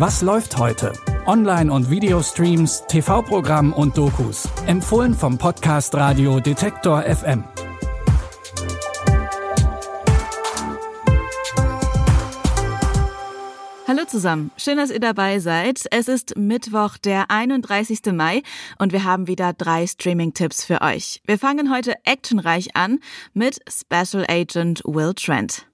Was läuft heute? Online- und Videostreams, TV-Programm und Dokus. Empfohlen vom Podcast Radio Detektor FM. Hallo zusammen, schön, dass ihr dabei seid. Es ist Mittwoch, der 31. Mai und wir haben wieder drei Streaming-Tipps für euch. Wir fangen heute actionreich an mit Special Agent Will Trent.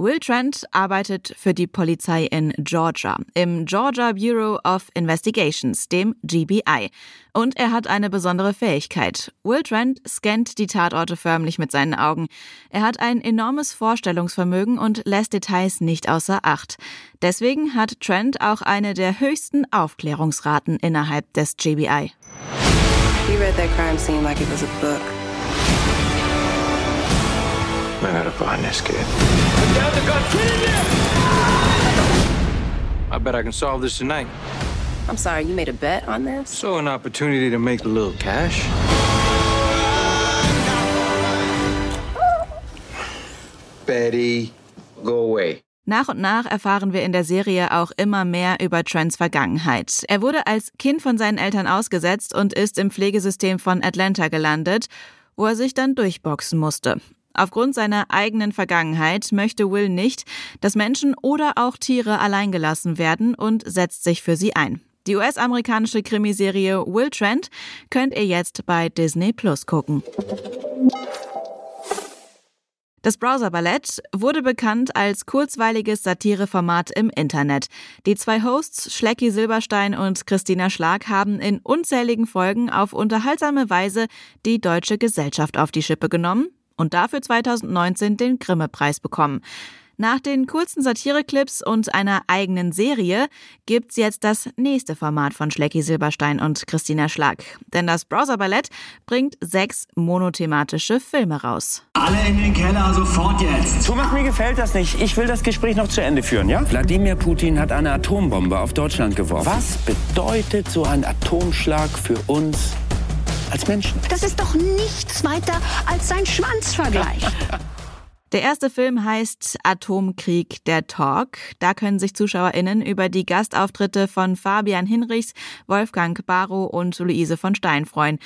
Will Trent arbeitet für die Polizei in Georgia, im Georgia Bureau of Investigations, dem GBI. Und er hat eine besondere Fähigkeit. Will Trent scannt die Tatorte förmlich mit seinen Augen. Er hat ein enormes Vorstellungsvermögen und lässt Details nicht außer Acht. Deswegen hat Trent auch eine der höchsten Aufklärungsraten innerhalb des GBI. He read that crime scene like it was a book. I gotta find this kid. Down the gun. I bet I can solve this tonight. I'm sorry, you made a bet on this? So an opportunity to make a little cash. Betty, go away. Nach und nach erfahren wir in der Serie auch immer mehr über Trents Vergangenheit. Er wurde als Kind von seinen Eltern ausgesetzt und ist im Pflegesystem von Atlanta gelandet, wo er sich dann durchboxen musste. Aufgrund seiner eigenen Vergangenheit möchte Will nicht, dass Menschen oder auch Tiere alleingelassen werden und setzt sich für sie ein. Die US-amerikanische Krimiserie Will Trent könnt ihr jetzt bei Disney Plus gucken. Das Browser Ballett wurde bekannt als kurzweiliges Satireformat im Internet. Die zwei Hosts Schlecki Silberstein und Christina Schlag haben in unzähligen Folgen auf unterhaltsame Weise die deutsche Gesellschaft auf die Schippe genommen und dafür 2019 den Grimme-Preis bekommen. Nach den kurzen Satireclips und einer eigenen Serie gibt's jetzt das nächste Format von Schlecki Silberstein und Christina Schlag. Denn das Browser Ballett bringt sechs monothematische Filme raus. Alle in den Keller, sofort jetzt. Thomas, mir gefällt das nicht. Ich will das Gespräch noch zu Ende führen, ja? Wladimir Putin hat eine Atombombe auf Deutschland geworfen. Was bedeutet so ein Atomschlag für uns als Menschen? Das ist doch nichts weiter als ein Schwanzvergleich. Der erste Film heißt Atomkrieg, der Talk. Da können sich ZuschauerInnen über die Gastauftritte von Fabian Hinrichs, Wolfgang Barrow und Luise von Stein freuen.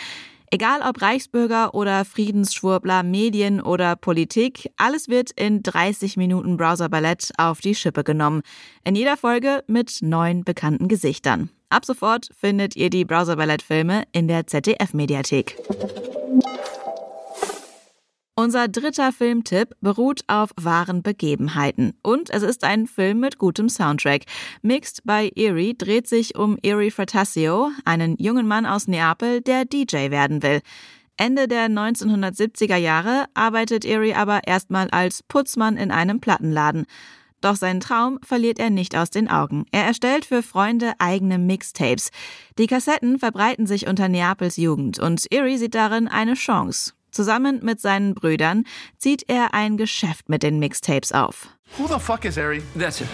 Egal ob Reichsbürger oder Friedensschwurbler, Medien oder Politik, alles wird in 30 Minuten Browser-Ballett auf die Schippe genommen. In jeder Folge mit neun bekannten Gesichtern. Ab sofort findet ihr die Browser-Ballett-Filme in der ZDF-Mediathek. Unser dritter Filmtipp beruht auf wahren Begebenheiten. Und es ist ein Film mit gutem Soundtrack. Mixed by Erie dreht sich um Erie Fratasio, einen jungen Mann aus Neapel, der DJ werden will. Ende der 1970er Jahre arbeitet Erie aber erstmal als Putzmann in einem Plattenladen. Doch seinen Traum verliert er nicht aus den Augen. Er erstellt für Freunde eigene Mixtapes. Die Kassetten verbreiten sich unter Neapels Jugend und Erie sieht darin eine Chance. Zusammen mit seinen Brüdern zieht er ein Geschäft mit den Mixtapes auf. Who the fuck is Harry? That's it.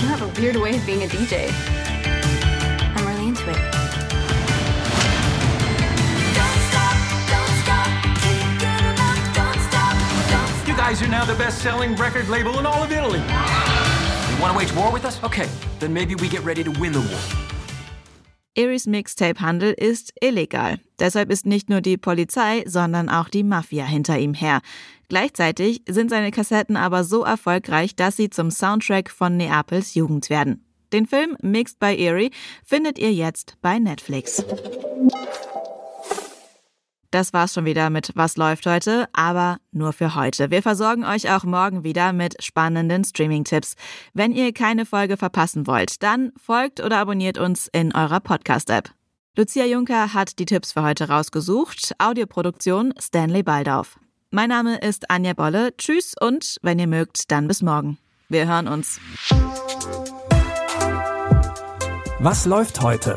You have a weird way of being a DJ. Guys now the best-selling record label in all of Italy. You want to wage war with us? Okay, then maybe we get ready to win the war. Eries Mixtape-Handel ist illegal. Deshalb ist nicht nur die Polizei, sondern auch die Mafia hinter ihm her. Gleichzeitig sind seine Kassetten aber so erfolgreich, dass sie zum Soundtrack von Neapels Jugend werden. Den Film Mixed by Erie findet ihr jetzt bei Netflix. Das war's schon wieder mit Was läuft heute, aber nur für heute. Wir versorgen euch auch morgen wieder mit spannenden Streaming-Tipps. Wenn ihr keine Folge verpassen wollt, dann folgt oder abonniert uns in eurer Podcast-App. Lucia Juncker hat die Tipps für heute rausgesucht. Audioproduktion Stanley Baldauf. Mein Name ist Anja Bolle. Tschüss und wenn ihr mögt, dann bis morgen. Wir hören uns. Was läuft heute?